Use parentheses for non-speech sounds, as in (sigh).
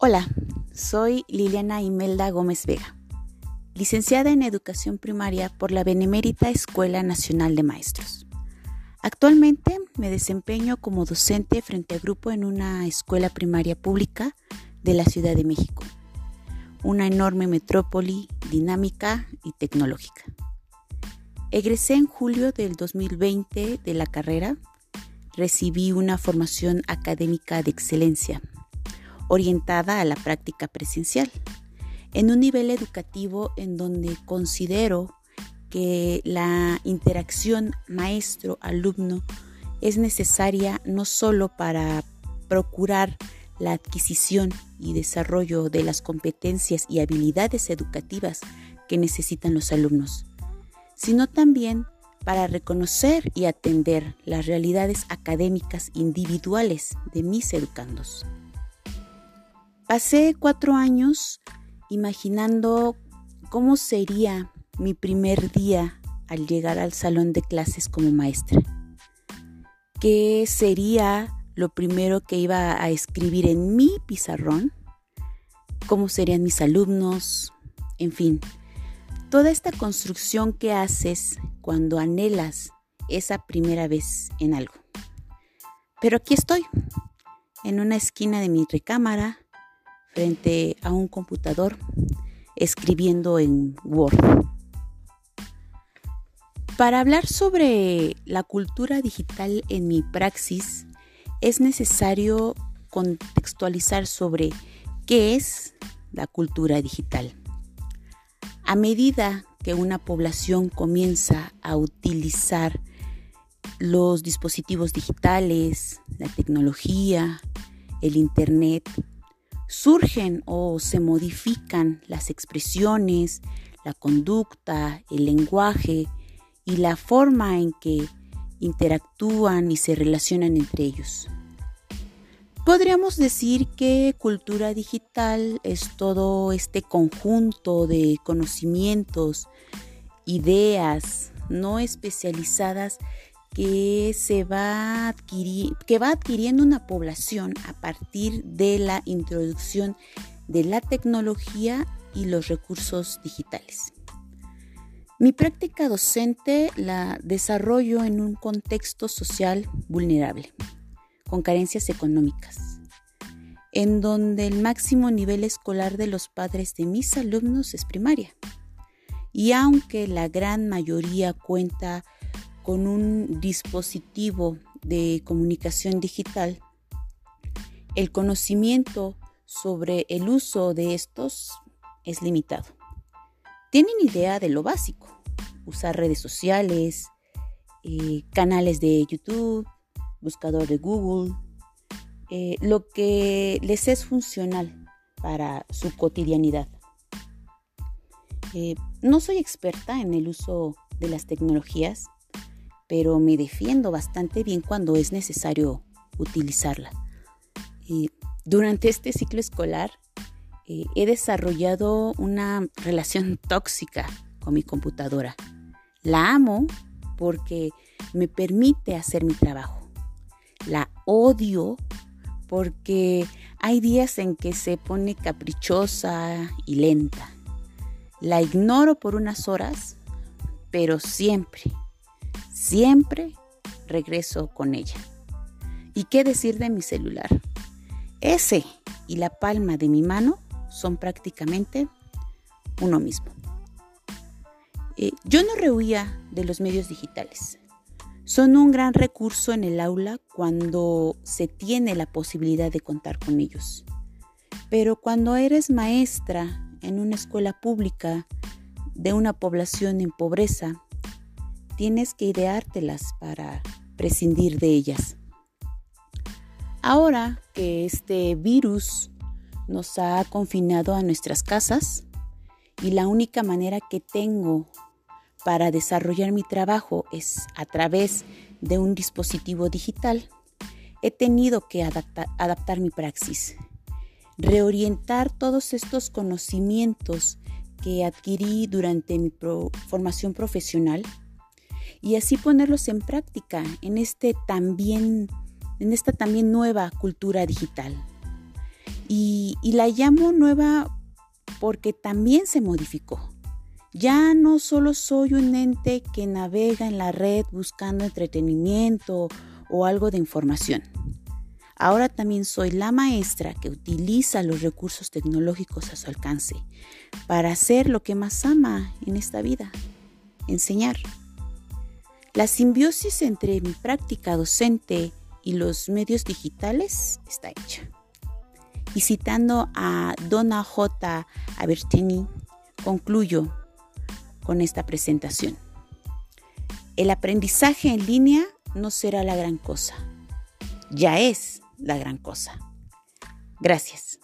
Hola, soy Liliana Imelda Gómez Vega, licenciada en Educación Primaria por la Benemérita Escuela Nacional de Maestros. Actualmente me desempeño como docente frente a grupo en una escuela primaria pública de la Ciudad de México, una enorme metrópoli dinámica y tecnológica. Egresé en julio del 2020 de la carrera, recibí una formación académica de excelencia orientada a la práctica presencial, en un nivel educativo en donde considero que la interacción maestro-alumno es necesaria no solo para procurar la adquisición y desarrollo de las competencias y habilidades educativas que necesitan los alumnos, sino también para reconocer y atender las realidades académicas individuales de mis educandos. Pasé cuatro años imaginando cómo sería mi primer día al llegar al salón de clases como maestra. ¿Qué sería lo primero que iba a escribir en mi pizarrón? ¿Cómo serían mis alumnos? En fin, toda esta construcción que haces cuando anhelas esa primera vez en algo. Pero aquí estoy, en una esquina de mi recámara, frente a un computador escribiendo en Word. Para hablar sobre la cultura digital en mi praxis, es necesario contextualizar sobre qué es la cultura digital. A medida que una población comienza a utilizar los dispositivos digitales, la tecnología, el Internet, surgen o se modifican las expresiones, la conducta, el lenguaje y la forma en que interactúan y se relacionan entre ellos. Podríamos decir que cultura digital es todo este conjunto de conocimientos, ideas no especializadas que se va, que va adquiriendo una población a partir de la introducción de la tecnología y los recursos digitales. Mi práctica docente la desarrollo en un contexto social vulnerable, con carencias económicas, en donde el máximo nivel escolar de los padres de mis alumnos es primaria. Y aunque la gran mayoría cuenta con un dispositivo de comunicación digital, el conocimiento sobre el uso de estos es limitado. Tienen idea de lo básico, usar redes sociales, eh, canales de YouTube, buscador de Google, eh, lo que les es funcional para su cotidianidad. Eh, no soy experta en el uso de las tecnologías, pero me defiendo bastante bien cuando es necesario utilizarla. Durante este ciclo escolar eh, he desarrollado una relación (laughs) tóxica con mi computadora. La amo porque me permite hacer mi trabajo. La odio porque hay días en que se pone caprichosa y lenta. La ignoro por unas horas, pero siempre, Siempre regreso con ella. ¿Y qué decir de mi celular? Ese y la palma de mi mano son prácticamente uno mismo. Eh, yo no rehuía de los medios digitales. Son un gran recurso en el aula cuando se tiene la posibilidad de contar con ellos. Pero cuando eres maestra en una escuela pública de una población en pobreza, tienes que ideártelas para prescindir de ellas. Ahora que este virus nos ha confinado a nuestras casas y la única manera que tengo para desarrollar mi trabajo es a través de un dispositivo digital, he tenido que adaptar, mi praxis, reorientar todos estos conocimientos que adquirí durante mi formación profesional y así ponerlos en práctica en, este también, en esta también nueva cultura digital. Y, y la llamo nueva porque también se modificó. Ya no solo soy un ente que navega en la red buscando entretenimiento o algo de información. Ahora también soy la maestra que utiliza los recursos tecnológicos a su alcance para hacer lo que más ama en esta vida, enseñar. La simbiosis entre mi práctica docente y los medios digitales está hecha. Y citando a Donna J. Abertini, concluyo con esta presentación. El aprendizaje en línea no será la gran cosa, ya es la gran cosa. Gracias.